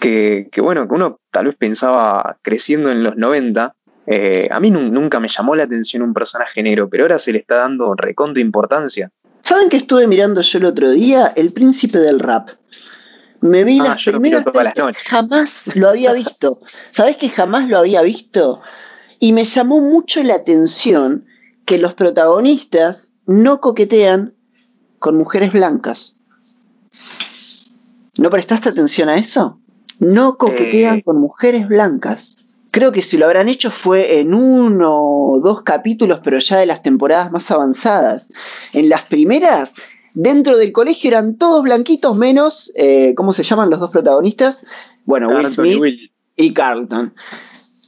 Que, bueno, que uno tal vez pensaba creciendo en los 90. Eh, a mí nunca me llamó la atención un personaje negro, pero ahora se le está dando recontra importancia. ¿Saben que estuve mirando yo el otro día? El príncipe del rap. Me vi ah, las primeras jamás lo había visto. ¿Sabes que jamás lo había visto? Y me llamó mucho la atención que los protagonistas no coquetean con mujeres blancas. ¿No prestaste atención a eso? No coquetean eh. con mujeres blancas. Creo que si lo habrán hecho fue en uno o dos capítulos, pero ya de las temporadas más avanzadas. En las primeras Dentro del colegio eran todos blanquitos menos, eh, ¿cómo se llaman los dos protagonistas? Bueno, Will Smith y Carlton.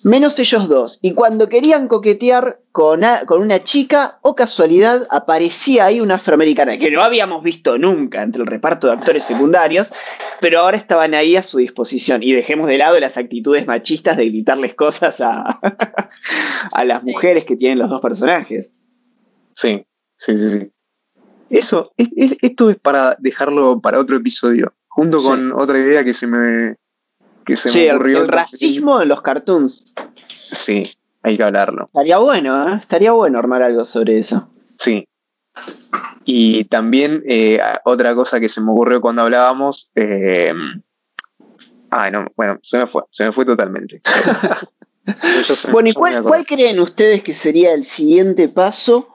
Menos ellos dos. Y cuando querían coquetear con, con, una chica, o casualidad, aparecía ahí una afroamericana que no habíamos visto nunca entre el reparto de actores secundarios, pero ahora estaban ahí a su disposición. Y dejemos de lado las actitudes machistas de gritarles cosas a, a las mujeres que tienen los dos personajes. Sí, sí, sí, sí. Eso, esto es para dejarlo para otro episodio, junto con otra idea que se me, que se me ocurrió. El, racismo en los cartoons. Sí, hay que hablarlo. Estaría bueno, ¿eh? Estaría bueno armar algo sobre eso. Sí. Y también eh, otra cosa que se me ocurrió cuando hablábamos. Eh, ay, no, bueno, se me fue, se me fue totalmente. bueno, ¿y cuál, cuál creen ustedes que sería el siguiente paso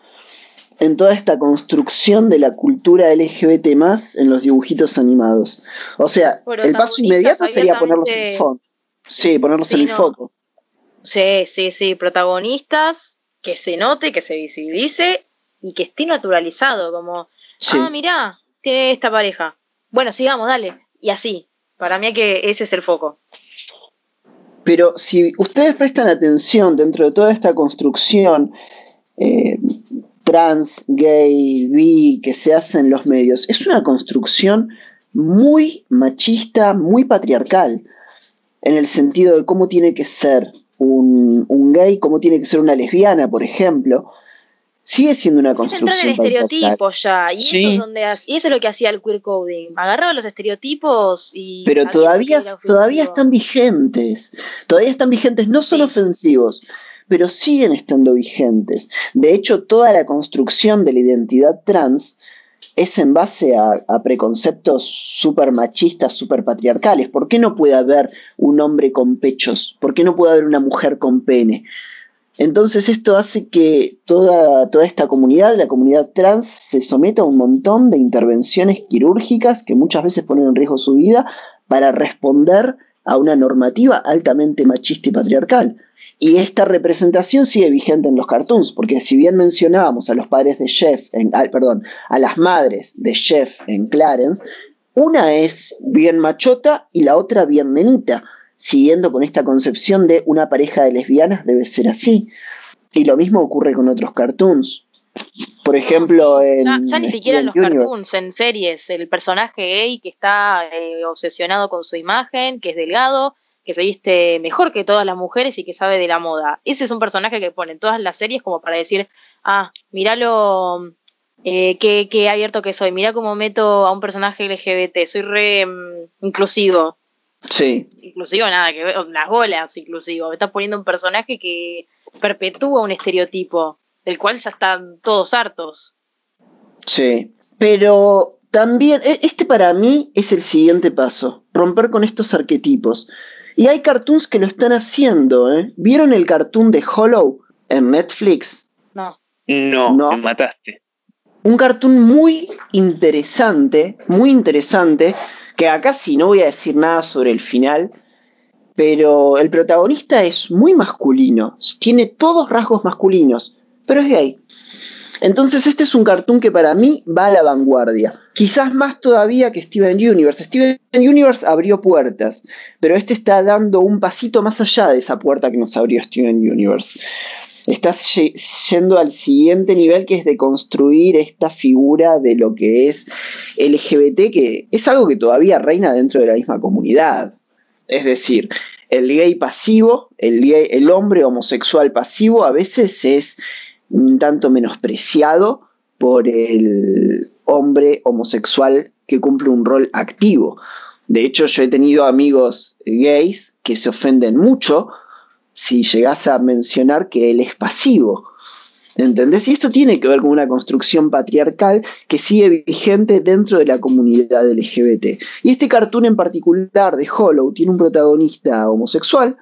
en toda esta construcción de la cultura LGBT más en los dibujitos animados. O sea, el paso inmediato sería ponerlos en el foco. Sí, ponerlos en el foco. Sí, sí, sí, protagonistas, que se note, que se visibilice y que esté naturalizado, como, ah, mirá, tiene esta pareja. Bueno, sigamos, dale. Y así, para mí que ese es el foco. Pero si ustedes prestan atención dentro de toda esta construcción, eh, trans, gay, bi que se hace en los medios, es una construcción muy machista, muy patriarcal, en el sentido de cómo tiene que ser un, gay, cómo tiene que ser una lesbiana, por ejemplo. Sigue siendo una construcción. Es en estereotipos ya, y, eso es donde, y eso es lo que hacía el queer coding. Agarraba los estereotipos y. Pero todavía, todavía están vigentes. Todavía están vigentes, no son ofensivos pero siguen estando vigentes. De hecho, toda la construcción de la identidad trans es en base a, preconceptos súper machistas, súper patriarcales. ¿Por qué no puede haber un hombre con pechos? ¿Por qué no puede haber una mujer con pene? Entonces esto hace que toda, toda esta comunidad, la comunidad trans, se someta a un montón de intervenciones quirúrgicas que muchas veces ponen en riesgo su vida para responder a una normativa altamente machista y patriarcal. Y esta representación sigue vigente en los cartoons, porque si bien mencionábamos a los padres de Jeff, en, perdón, a las madres de Jeff en Clarence, una es bien machota y la otra bien nenita, siguiendo con esta concepción de una pareja de lesbianas debe ser así. Y lo mismo ocurre con otros cartoons. Por ejemplo, en. Ya, ni siquiera en los cartoons, en series, el personaje gay que está eh, obsesionado con su imagen, que es delgado, que se viste mejor que todas las mujeres y que sabe de la moda. Ese es un personaje que pone en todas las series como para decir, ah, mira lo eh, que, abierto que soy, mira cómo meto a un personaje LGBT, soy re mm, inclusivo. Sí. Inclusivo nada, que las bolas inclusivo. Me estás poniendo un personaje que perpetúa un estereotipo, del cual ya están todos hartos. Sí, pero también, e, este para mí es el siguiente paso, romper con estos arquetipos. Y hay cartoons que lo están haciendo, ¿eh? ¿Vieron el cartoon de Hollow en Netflix? No. No, me mataste. Un cartoon muy interesante, muy interesante, que acá sí no voy a decir nada sobre el final, pero el protagonista es muy masculino, tiene todos rasgos masculinos, pero es gay. Entonces este es un cartoon que para mí va a la vanguardia. Quizás más todavía que Steven Universe. Steven Universe abrió puertas, pero este está dando un pasito más allá de esa puerta que nos abrió Steven Universe. Estás yendo al siguiente nivel que es de construir esta figura de lo que es LGBT, que es algo que todavía reina dentro de la misma comunidad. Es decir, el gay pasivo, el, el hombre homosexual pasivo a veces es un tanto menospreciado por el hombre homosexual que cumple un rol activo. De hecho, yo he tenido amigos gays que se ofenden mucho si llegas a mencionar que él es pasivo. ¿Entendés? Y esto tiene que ver con una construcción patriarcal que sigue vigente dentro de la comunidad LGBT. Y este cartoon en particular de Hollow tiene un protagonista homosexual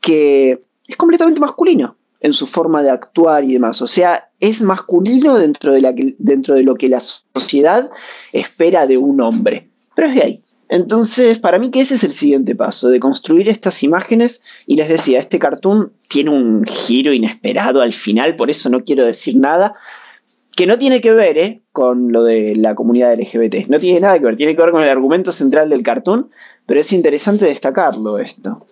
que es completamente masculino en su forma de actuar y demás. O sea, es masculino dentro de, lo que la sociedad espera de un hombre. Pero es gay. Entonces, para mí que ese es el siguiente paso, de construir estas imágenes. Y les decía, este cartoon tiene un giro inesperado al final, por eso no quiero decir nada. Que no tiene que ver ¿eh? con lo de la comunidad LGBT. No tiene nada que ver, tiene que ver con el argumento central del cartoon. Pero es interesante destacarlo esto.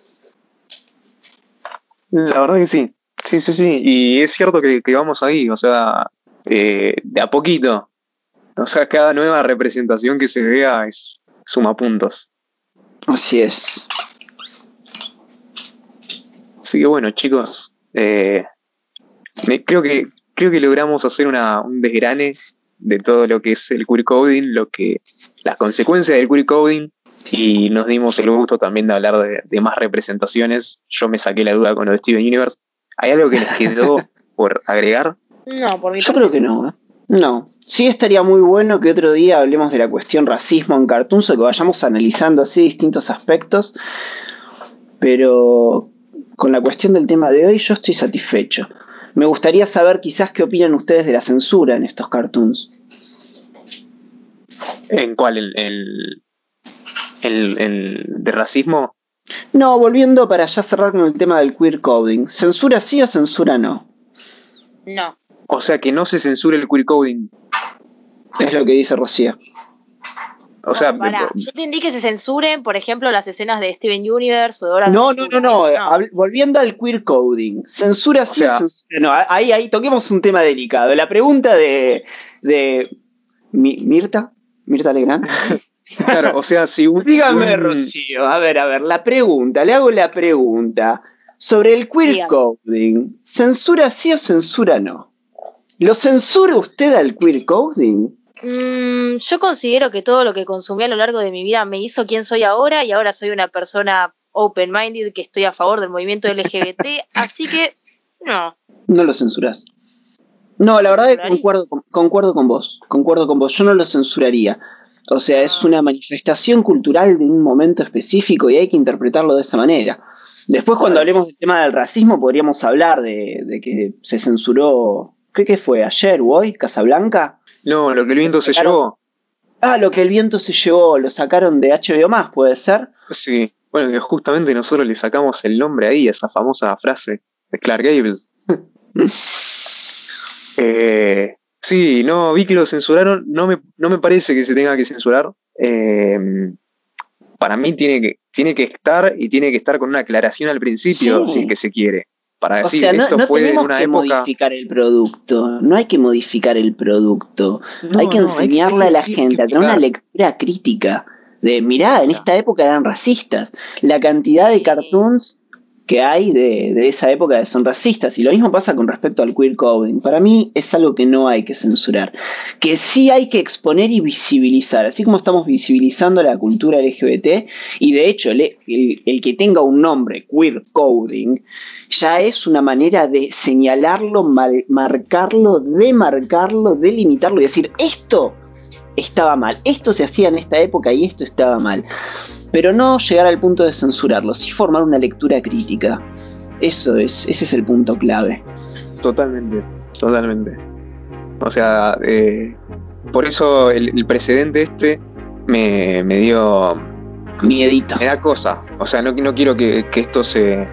La verdad que sí. Sí, sí, sí. Y es cierto que, vamos ahí, o sea, eh, de a poquito. O sea, cada nueva representación que se vea es suma puntos. Así es. Así que bueno, chicos, eh, creo que creo que logramos hacer una, un desgrane de todo lo que es el queer coding, lo que las consecuencias del queer coding y nos dimos el gusto también de hablar de, más representaciones. Yo me saqué la duda con lo de Steven Universe. ¿Hay algo que les quedó por agregar? No, por mi Yo creo que no. ¿eh? No. Sí estaría muy bueno que otro día hablemos de la cuestión racismo en Cartoons o que vayamos analizando así distintos aspectos. Pero con la cuestión del tema de hoy yo estoy satisfecho. Me gustaría saber quizás qué opinan ustedes de la censura en estos cartoons. ¿En cuál? ¿El, el, de racismo? No, volviendo para ya cerrar con el tema del queer coding. ¿Censura sí o censura no? No. O sea que no se censure el queer coding. Es lo que dice Rocía. O sea, yo entendí que se censuren, por ejemplo, las escenas de Steven Universe o de No, no, no, no, Volviendo al queer coding. Censura sí o censura. No, ahí, ahí toquemos un tema delicado. La pregunta de, de Mirta, Mirta Legrand. Claro, o sea, si un. Dígame, Rocío, a ver, a ver, la pregunta, le hago la pregunta. Sobre el queer coding, ¿censura sí o censura no? ¿Lo censura usted al queer coding? Mm, yo considero que todo lo que consumí a lo largo de mi vida me hizo quien soy ahora y ahora soy una persona open-minded que estoy a favor del movimiento LGBT, así que no. No lo censuras. No, la verdad es que concuerdo, concuerdo con vos, concuerdo con vos, yo no lo censuraría. O sea, es una manifestación cultural de un momento específico y hay que interpretarlo de esa manera. Después, cuando hablemos del tema del racismo, podríamos hablar de, que se censuró, ¿qué, ¿qué, fue? ¿Ayer o hoy? ¿Casablanca? No, lo que el viento se llevó. Ah, lo que el viento se llevó, lo sacaron de HBO más, ¿puede ser? Sí, bueno, que justamente nosotros le sacamos el nombre ahí, esa famosa frase de Clark Gable. eh, Sí, no, vi que lo censuraron, no me, no me parece que se tenga que censurar. Eh, para mí tiene que, tiene que estar y tiene que estar con una aclaración al principio, si es que se quiere. Para decir, sea, no, esto fue tenemos una que modificar el producto, no hay que modificar el producto, hay que enseñarle a la gente a tener una lectura crítica de, mirá, en esta época eran racistas, la cantidad de cartoons que hay de, esa época son racistas. Y lo mismo pasa con respecto al queer coding. Para mí es algo que no hay que censurar, que sí hay que exponer y visibilizar, así como estamos visibilizando la cultura LGBT. Y de hecho, el, que tenga un nombre, queer coding, ya es una manera de señalarlo, marcarlo, demarcarlo, delimitarlo y decir, esto estaba mal, esto se hacía en esta época y esto estaba mal pero no llegar al punto de censurarlo, sí formar una lectura crítica. Eso es, ese es el punto clave. Totalmente, totalmente. O sea, eh, por eso el, precedente este me, dio... Miedito. Me da cosa. O sea, no, no quiero que, esto se,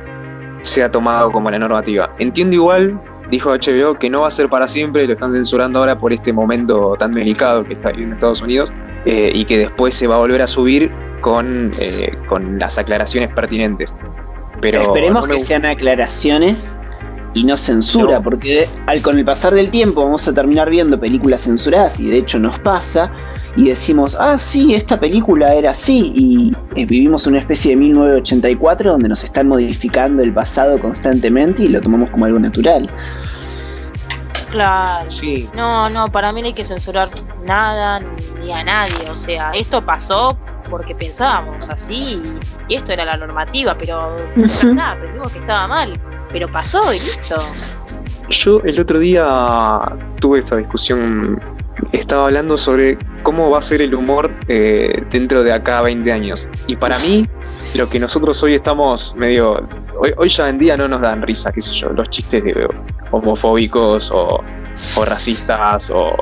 sea tomado como la normativa. Entiendo igual, dijo HBO, que no va a ser para siempre, lo están censurando ahora por este momento tan delicado que está en Estados Unidos, eh, y que después se va a volver a subir con, eh, con las aclaraciones pertinentes. Pero Esperemos que sean aclaraciones y no censura, porque al, con el pasar del tiempo vamos a terminar viendo películas censuradas y de hecho nos pasa y decimos, ah, sí, esta película era así y eh, vivimos una especie de 1984 donde nos están modificando el pasado constantemente y lo tomamos como algo natural. Claro. Sí. No, no, para mí no hay que censurar nada ni a nadie. O sea, esto pasó porque pensábamos así y esto era la normativa, pero nada, aprendimos que estaba mal. Pero pasó y listo. Yo el otro día tuve esta discusión, estaba hablando sobre cómo va a ser el humor eh, dentro de acá 20 años. Y para mí, lo que nosotros hoy estamos medio... Hoy, hoy ya en día no nos dan risa, qué sé yo, los chistes de homofóbicos o, racistas o,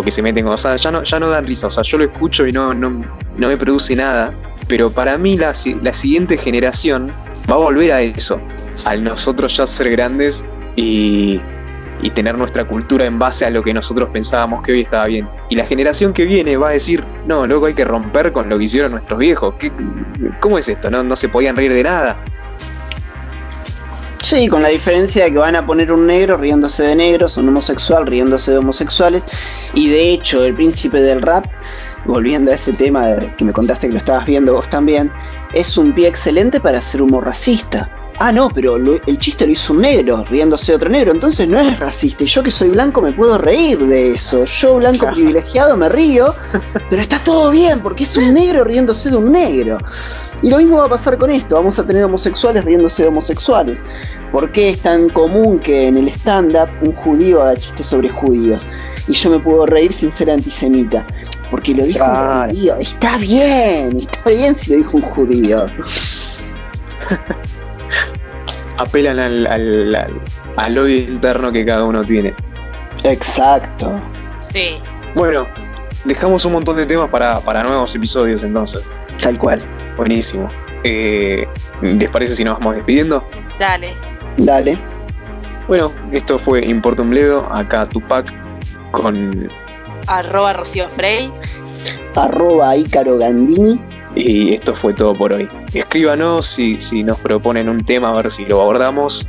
que se meten, o sea, ya no, ya no dan risa, o sea, yo lo escucho y no, no, me produce nada, pero para mí la, la siguiente generación va a volver a eso, al nosotros ya ser grandes y, y tener nuestra cultura en base a lo que nosotros pensábamos que hoy estaba bien. Y la generación que viene va a decir, no, luego hay que romper con lo que hicieron nuestros viejos. ¿Qué, ¿Cómo es esto? No, no se podían reír de nada. Sí, con la diferencia de que van a poner un negro riéndose de negros, un homosexual riéndose de homosexuales, y de hecho el príncipe del rap, volviendo a ese tema que me contaste que lo estabas viendo vos también, es un pie excelente para hacer humor racista. Ah, no, pero el chiste lo hizo un negro, riéndose de otro negro, entonces no es racista. Y yo que soy blanco me puedo reír de eso. Yo, blanco privilegiado, me río, pero está todo bien porque es un negro riéndose de un negro. Y lo mismo va a pasar con esto, vamos a tener homosexuales riéndose de homosexuales. ¿Por qué es tan común que en el stand-up un judío haga chistes sobre judíos? Y yo me puedo reír sin ser antisemita. Porque lo dijo un judío. Está bien, está bien si lo dijo un judío. Apelan al, al, odio interno que cada uno tiene. Exacto. Sí. Bueno, dejamos un montón de temas para, para nuevos episodios entonces. Tal cual. Buenísimo. Eh, ¿Les parece si nos vamos despidiendo? Dale. Dale. Bueno, esto fue Importum Bledo, acá Tupac con... Arroba Rocío Frey. Arroba Ícaro Gandini. Y esto fue todo por hoy. Escríbanos si, si nos proponen un tema, a ver si lo abordamos.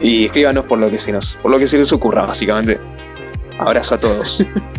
Y escríbanos por lo que se nos, por lo que se les ocurra, básicamente. Abrazo a todos.